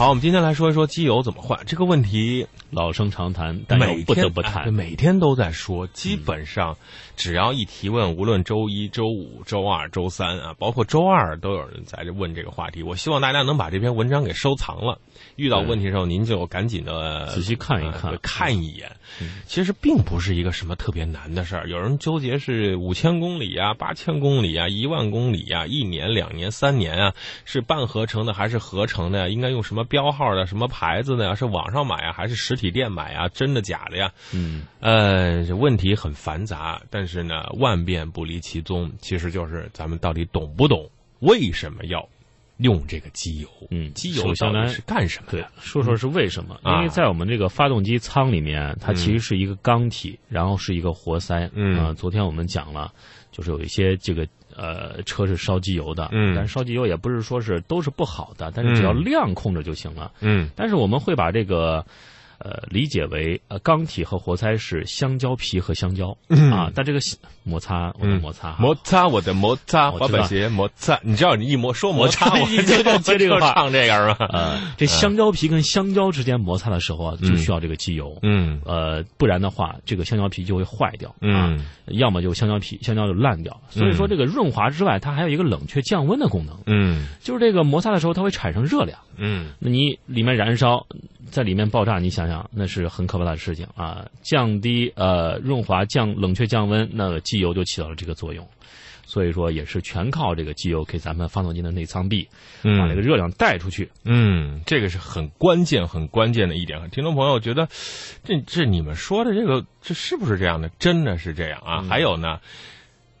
好，我们今天来说一说机油怎么换这个问题，老生常谈，但又不得不谈。每天都在说，基本上只要一提问，无论周一周五、周二、周三啊，包括周二，都有人在这问这个话题。我希望大家能把这篇文章给收藏了，遇到问题的时候，您就赶紧的仔细看一看，看一眼。其实并不是一个什么特别难的事儿。有人纠结是五千公里啊、八千公里啊、一万公里啊、一年、两年、三年啊，是半合成的还是合成的？应该用什么？标号的什么牌子的呀？是网上买啊，还是实体店买啊？真的假的呀？嗯，呃，问题很繁杂，但是呢，万变不离其宗，其实就是咱们到底懂不懂？为什么要用这个机油？嗯，机油到底是干什么？对，说说是为什么？因为在我们这个发动机舱里面，它其实是一个缸体，然后是一个活塞。嗯，昨天我们讲了，就是有一些这个。呃，车是烧机油的，嗯，但是烧机油也不是说是都是不好的，但是只要量控制就行了，嗯，但是我们会把这个。呃，理解为呃，钢体和活塞是香蕉皮和香蕉。啊，但这个摩擦，我的摩擦，摩擦我的摩擦，滑板鞋摩擦，你知道你一摩说摩擦，我就接这个话。唱这个是吧？呃，这香蕉皮跟香蕉之间摩擦的时候啊，就需要这个机油，嗯，呃，不然的话，这个香蕉皮就会坏掉，嗯，要么就香蕉皮香蕉就烂掉。所以说，这个润滑之外，它还有一个冷却降温的功能，嗯，就是这个摩擦的时候，它会产生热量，嗯，那你里面燃烧，在里面爆炸，你想想。那是很可怕的事情啊！降低呃润滑降冷却降温，那个机油就起到了这个作用。所以说也是全靠这个机油给咱们发动机的内舱壁把这个热量带出去。嗯，这个是很关键很关键的一点。听众朋友觉得这这你们说的这个这是不是这样的？真的是这样啊？还有呢，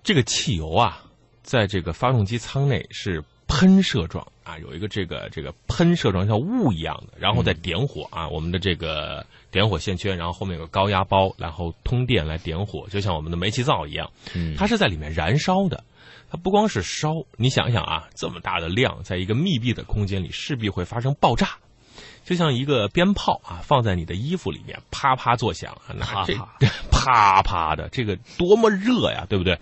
这个汽油啊，在这个发动机舱内是。喷射状啊，有一个这个这个喷射状像雾一样的，然后再点火啊，我们的这个点火线圈，然后后面有个高压包，然后通电来点火，就像我们的煤气灶一样，它是在里面燃烧的。它不光是烧，你想想啊，这么大的量，在一个密闭的空间里，势必会发生爆炸，就像一个鞭炮啊，放在你的衣服里面，啪啪作响，那这 啪啪的，这个多么热呀，对不对？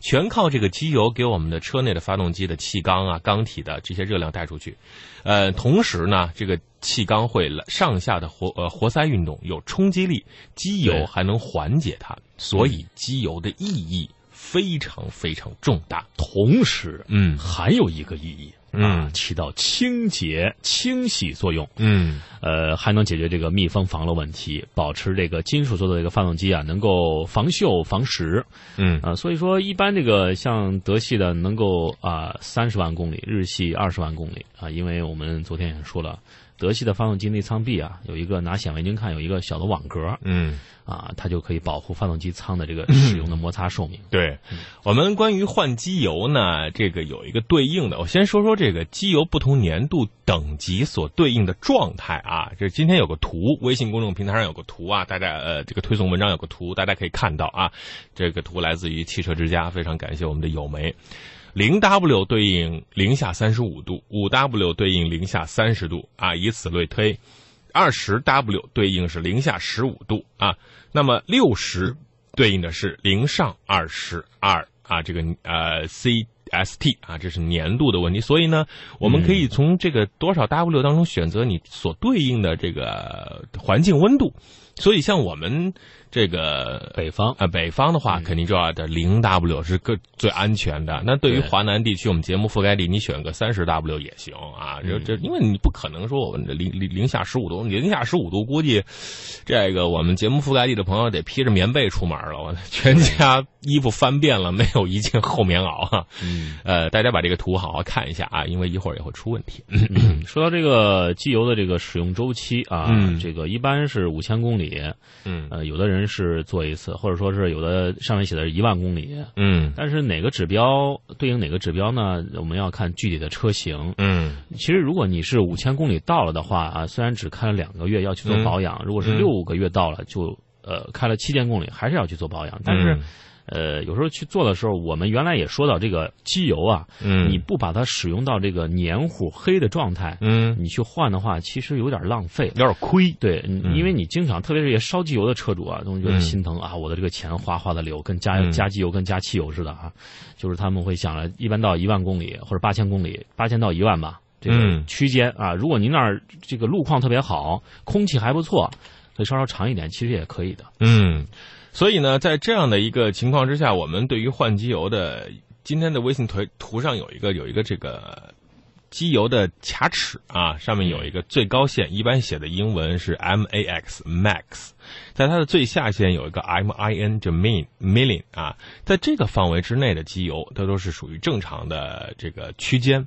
全靠这个机油给我们的车内的发动机的气缸啊、缸体的这些热量带出去，呃，同时呢，这个气缸会上下的活呃活塞运动有冲击力，机油还能缓解它，所以机油的意义非常非常重大。同时，嗯，还有一个意义。啊，起到清洁、清洗作用。嗯，呃，还能解决这个密封防漏问题，保持这个金属做的这个发动机啊，能够防锈防蚀。嗯啊，所以说一般这个像德系的能够啊三十万公里，日系二十万公里啊，因为我们昨天也说了。德系的发动机内舱壁啊，有一个拿显微镜看，有一个小的网格，嗯，啊，它就可以保护发动机舱的这个 使用的摩擦寿命。对，我们关于换机油呢，这个有一个对应的，我先说说这个机油不同年度等级所对应的状态啊。这今天有个图，微信公众平台上有个图啊，大家呃，这个推送文章有个图，大家可以看到啊。这个图来自于汽车之家，非常感谢我们的友媒。零 W 对应零下三十五度，五 W 对应零下三十度啊，以此类推，二十 W 对应是零下十五度啊，那么六十对应的是零上二十二啊，这个呃 C S T 啊，这是年度的问题，所以呢，我们可以从这个多少 W 当中选择你所对应的这个环境温度。所以，像我们这个北方啊，北方的话，肯定就要的零 W 是个最安全的。那对于华南地区，我们节目覆盖地，你选个三十 W 也行啊。这这，因为你不可能说我们这零零零下十五度，零下十五度，估计这个我们节目覆盖地的朋友得披着棉被出门了，我 全家衣服翻遍了，没有一件厚棉袄哈。呃，大家把这个图好好看一下啊，因为一会儿也会出问题。说到这个机油的这个使用周期啊，这个一般是五千公里。里，嗯，呃，有的人是做一次，或者说是有的上面写的是一万公里，嗯，但是哪个指标对应哪个指标呢？我们要看具体的车型，嗯，其实如果你是五千公里到了的话啊，虽然只开了两个月要去做保养，如果是六个月到了就呃开了七千公里还是要去做保养，但是。呃，有时候去做的时候，我们原来也说到这个机油啊，嗯，你不把它使用到这个黏糊黑的状态，嗯，你去换的话，其实有点浪费，有点亏。对，因为你经常，特别是些烧机油的车主啊，都觉得心疼啊，我的这个钱哗哗的流，跟加加机油跟加汽油似的啊，就是他们会想了，一般到一万公里或者八千公里，八千到一万吧。这个嗯区间啊。如果您那儿这个路况特别好，空气还不错，可以稍稍长一点，其实也可以的。嗯，所以呢，在这样的一个情况之下，我们对于换机油的今天的微信图图上有一个有一个这个机油的卡尺啊，上面有一个最高线，一般写的英文是 MAX max，在它的最下限有一个 MIN 就 min million 啊，在这个范围之内的机油，它都是属于正常的这个区间。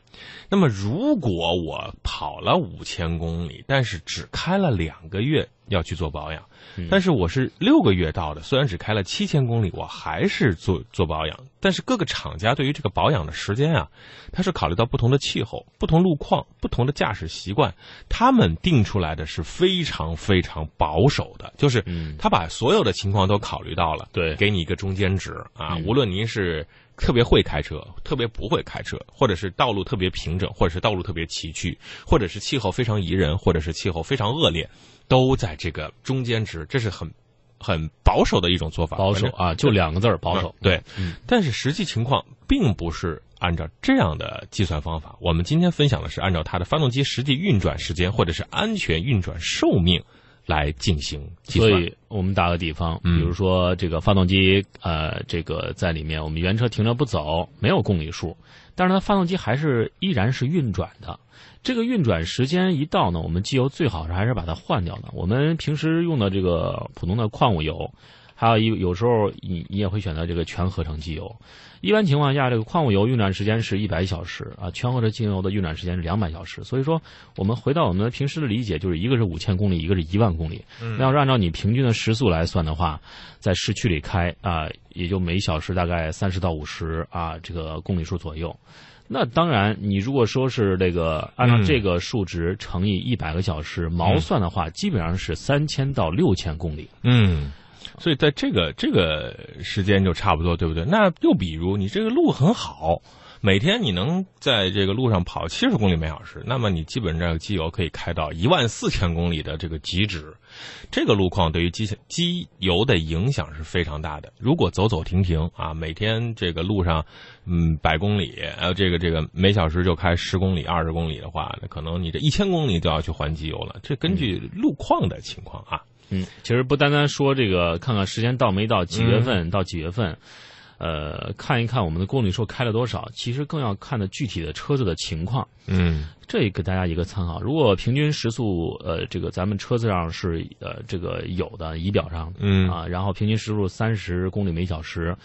那么，如果我跑了五千公里，但是只开了两个月要去做保养，但是我是六个月到的，虽然只开了七千公里，我还是做做保养。但是各个厂家对于这个保养的时间啊，它是考虑到不同的气候、不同路况、不同的驾驶习惯，他们定出来的是非常非常保守的，就是他把所有的情况都考虑到了，对给你一个中间值啊。嗯无论您是特别会开车，特别不会开车，或者是道路特别平整，或者是道路特别崎岖，或者是气候非常宜人，或者是气候非常恶劣，都在这个中间值，这是很很保守的一种做法。保守啊，就两个字儿，保守。对，嗯但是实际情况并不是按照这样的计算方法。我们今天分享的是按照它的发动机实际运转时间或者是安全运转寿命来进行计算。所以我们打个比方，嗯比如说这个发动机，呃，这个在里面，我们原车停着不走，没有公里数，但是它发动机还是依然是运转的。这个运转时间一到呢，我们机油最好是还是把它换掉的。我们平时用的这个普通的矿物油，还有一有时候你你也会选择这个全合成机油。一般情况下，这个矿物油运转时间是一百小时啊，全合成机油的运转时间是两百小时。所以说，我们回到我们平时的理解，就是一个是五千公里，一个是一万公里。那要是按照你平均的时速来算的话，在市区里开啊、也就每小时大概三十到五十啊这个公里数左右。那当然，你如果说是这个按照嗯这个数值乘以一百个小时毛算的话，基本上是三千到六千公里。嗯，所以在这个这个时间就差不多，对不对？那又比如你这个路很好，每天你能在这个路上跑七十公里每小时，那么你基本上机油可以开到一万四千公里的这个极值。这个路况对于机机油的影响是非常大的。如果走走停停啊，每天这个路上，嗯，百公里，呃，这个这个每小时就开十公里、二十公里的话，那可能你这一千公里就要去换机油了。这根据路况的情况啊。嗯，其实不单单说这个，看看时间到没到，几月份到几月份，呃，看一看我们的公里数开了多少，其实更要看的具体的车子的情况。嗯这给大家一个参考。如果平均时速，呃，这个咱们车子上是呃这个有的仪表上嗯啊，然后平均时速三十公里每小时，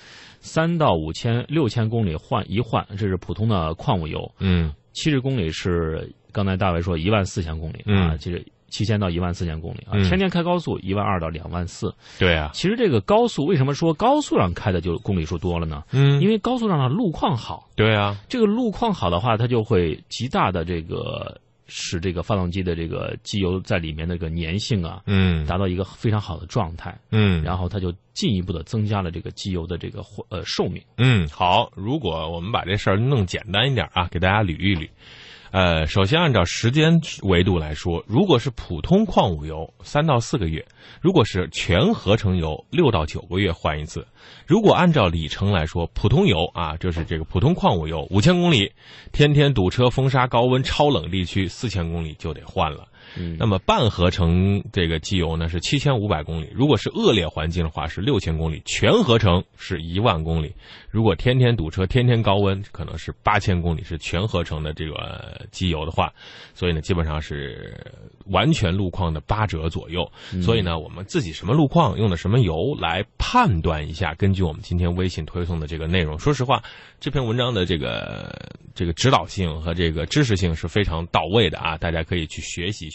三到五千六千公里换一换，这是普通的矿物油。嗯七十公里是刚才大卫说一万四千公里啊，嗯其实七千到一万四千公里啊，嗯天天开高速一万二到两万四。对啊，其实这个高速为什么说高速上开的就公里数多了呢？嗯因为高速上的路况好，对啊，这个路况好的话，它就会极大的这个使这个发动机的这个机油在里面的这个粘性啊，嗯达到一个非常好的状态，嗯然后它就进一步的增加了这个机油的这个活呃寿命。嗯，好，如果我们把这事儿弄简单一点啊，给大家捋一捋。呃，首先按照时间维度来说，如果是普通矿物油，三到四个月；如果是全合成油，六到九个月换一次。如果按照里程来说，普通油啊，就是这个普通矿物油，五千公里，天天堵车、风沙、高温、超冷地区，四千公里就得换了。嗯那么半合成这个机油呢是七千五百公里，如果是恶劣环境的话是六千公里，全合成是一万公里。如果天天堵车、天天高温，可能是八千公里，是全合成的这个呃机油的话，所以呢基本上是完全路况的八折左右。所以呢，我们自己什么路况用的什么油来判断一下，根据我们今天微信推送的这个内容，说实话，这篇文章的这个这个指导性和这个知识性是非常到位的啊，大家可以去学习。